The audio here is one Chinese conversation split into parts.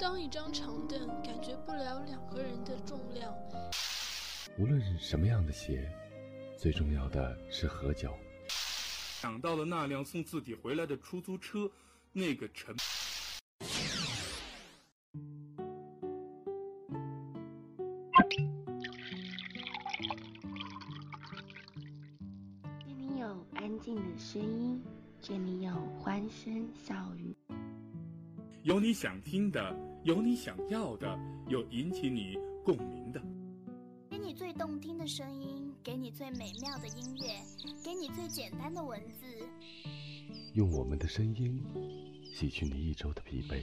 当一张长凳感觉不了两个人的重量。无论是什么样的鞋，最重要的是合脚。想到了那辆送自己回来的出租车，那个沉。这里有安静的声音，这里有欢声笑语，有你想听的，有你想要的，有引起你共鸣的。给你最动听的声音，给你最美妙的音乐，给你最简单的文字。用我们的声音洗去你一周的疲惫，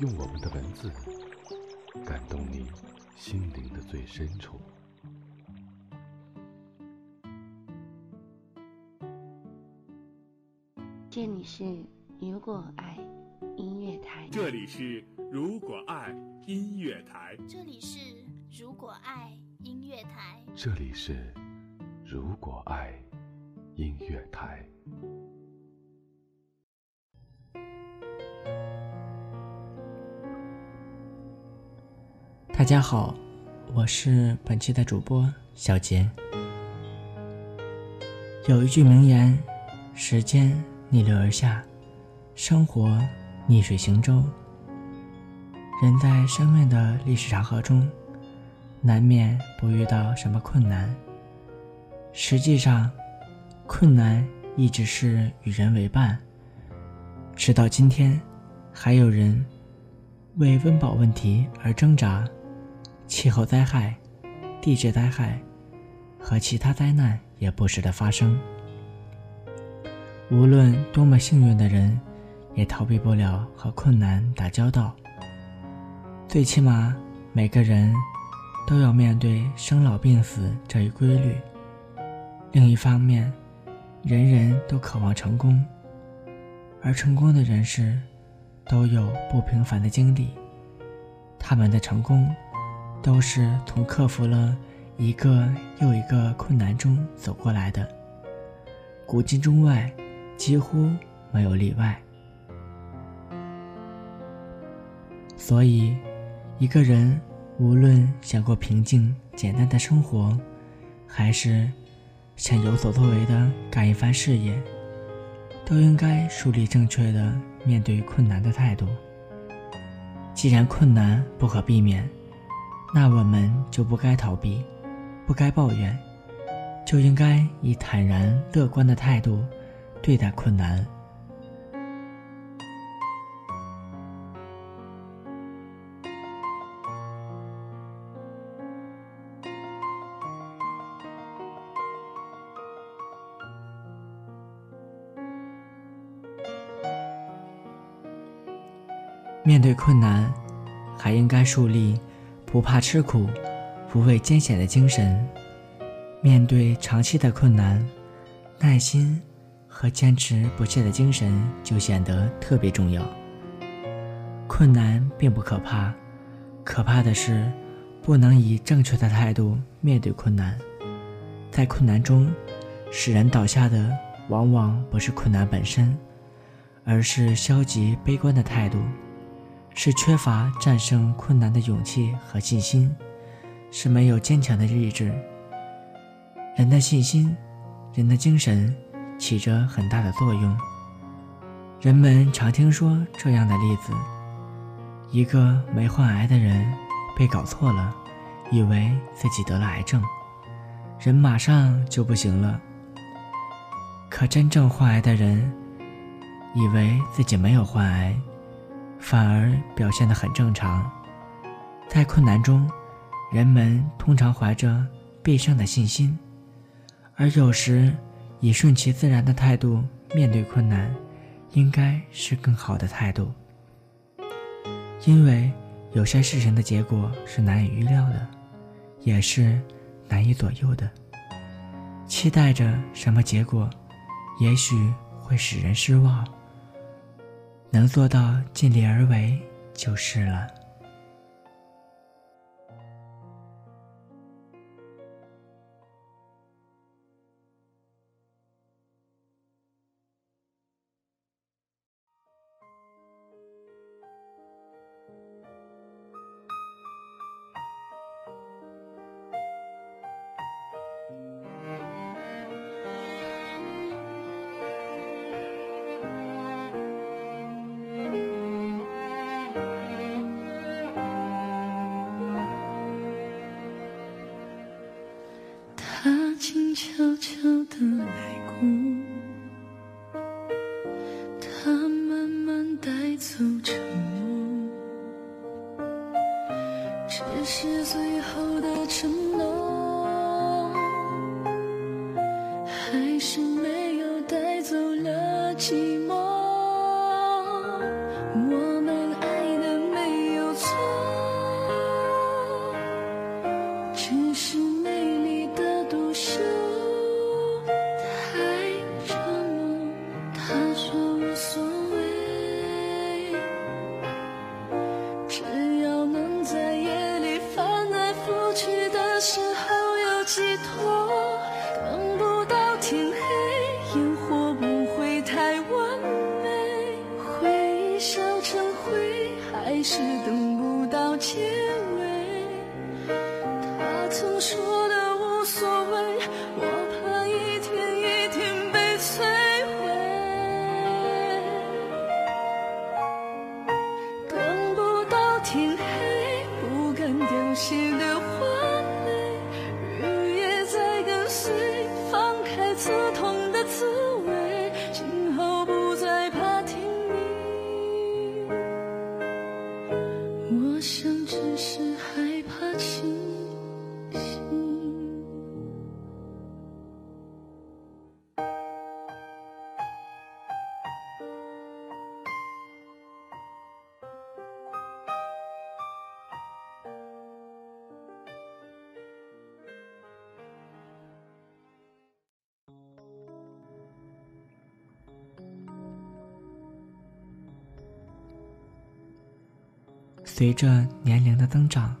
用我们的文字感动你心灵的最深处。这里是如果爱音乐台，这里是如果爱音乐台，这里是如果爱音乐台，这里是如果爱音乐台。大家好，我是本期的主播小杰。有一句名言：“时间逆流而下，生活逆水行舟。”人在生命的历史长河中，难免不遇到什么困难。实际上，困难一直是与人为伴。直到今天，还有人为温饱问题而挣扎。气候灾害、地质灾害和其他灾难也不时的发生。无论多么幸运的人，也逃避不了和困难打交道。最起码，每个人都要面对生老病死这一规律。另一方面，人人都渴望成功，而成功的人士都有不平凡的经历，他们的成功。都是从克服了一个又一个困难中走过来的，古今中外几乎没有例外。所以，一个人无论想过平静简单的生活，还是想有所作为的干一番事业，都应该树立正确的面对困难的态度。既然困难不可避免，那我们就不该逃避，不该抱怨，就应该以坦然乐观的态度对待困难。面对困难，还应该树立。不怕吃苦、不畏艰险的精神，面对长期的困难，耐心和坚持不懈的精神就显得特别重要。困难并不可怕，可怕的是不能以正确的态度面对困难。在困难中，使人倒下的往往不是困难本身，而是消极悲观的态度。是缺乏战胜困难的勇气和信心，是没有坚强的意志。人的信心，人的精神，起着很大的作用。人们常听说这样的例子：一个没患癌的人被搞错了，以为自己得了癌症，人马上就不行了。可真正患癌的人，以为自己没有患癌。反而表现得很正常。在困难中，人们通常怀着必胜的信心，而有时以顺其自然的态度面对困难，应该是更好的态度。因为有些事情的结果是难以预料的，也是难以左右的。期待着什么结果，也许会使人失望。能做到尽力而为就是了。了随着年龄的增长，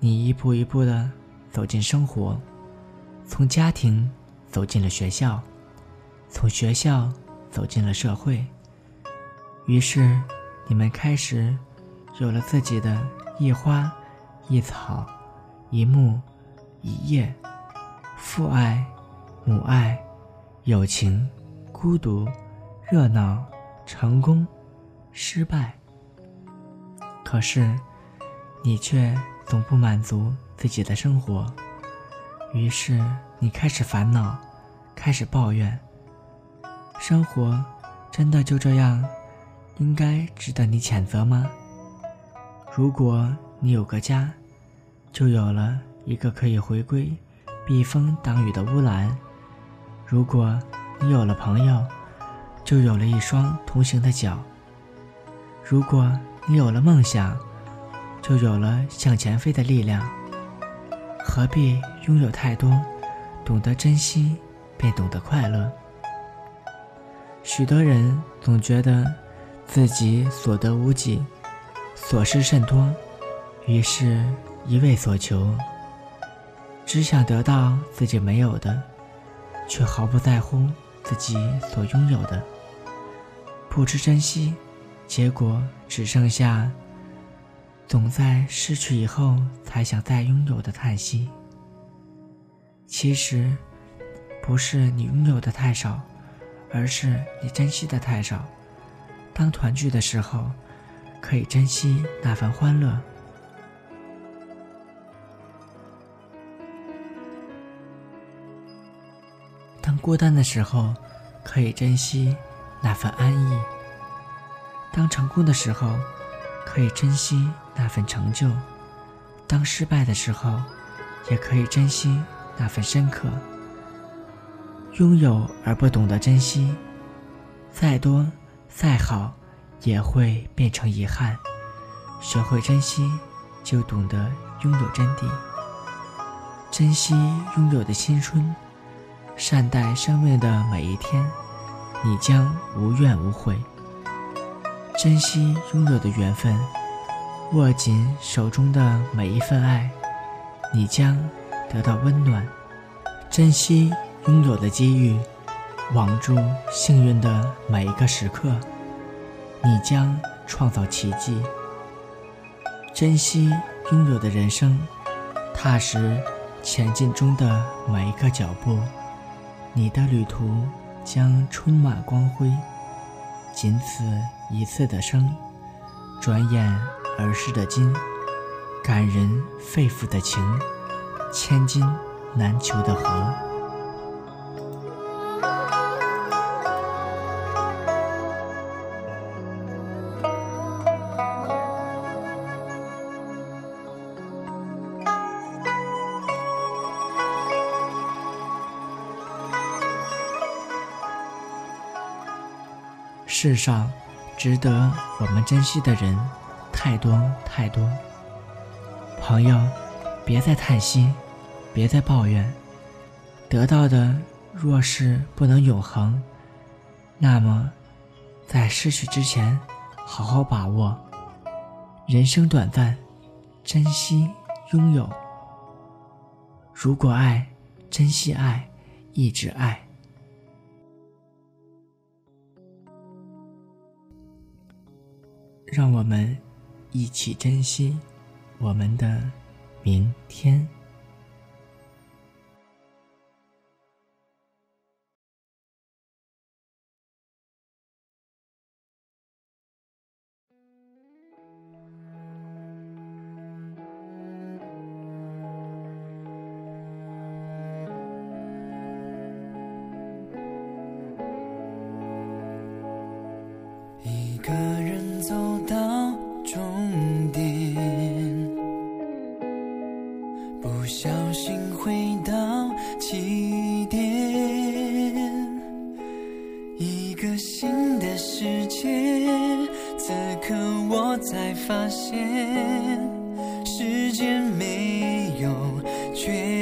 你一步一步的走进生活，从家庭走进了学校，从学校走进了社会。于是，你们开始有了自己的一花一草、一木一叶，父爱、母爱、友情、孤独、热闹、成功、失败。可是，你却总不满足自己的生活，于是你开始烦恼，开始抱怨。生活真的就这样，应该值得你谴责吗？如果你有个家，就有了一个可以回归、避风挡雨的乌兰；如果你有了朋友，就有了一双同行的脚；如果你有了梦想，就有了向前飞的力量。何必拥有太多？懂得珍惜，便懂得快乐。许多人总觉得自己所得无几，所失甚多，于是一味所求，只想得到自己没有的，却毫不在乎自己所拥有的，不知珍惜。结果只剩下总在失去以后才想再拥有的叹息。其实，不是你拥有的太少，而是你珍惜的太少。当团聚的时候，可以珍惜那份欢乐；当孤单的时候，可以珍惜那份安逸。当成功的时候，可以珍惜那份成就；当失败的时候，也可以珍惜那份深刻。拥有而不懂得珍惜，再多再好，也会变成遗憾。学会珍惜，就懂得拥有真谛。珍惜拥有的青春，善待生命的每一天，你将无怨无悔。珍惜拥有的缘分，握紧手中的每一份爱，你将得到温暖；珍惜拥有的机遇，网住幸运的每一个时刻，你将创造奇迹；珍惜拥有的人生，踏实前进中的每一个脚步，你的旅途将充满光辉。仅此一次的生转眼而逝的金感人肺腑的情千金难求的和。世上值得我们珍惜的人太多太多。朋友，别再叹息，别再抱怨。得到的若是不能永恒，那么在失去之前，好好把握。人生短暂，珍惜拥有。如果爱，珍惜爱，一直爱。让我们一起珍惜我们的明天。可我才发现时间没有绝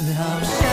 好像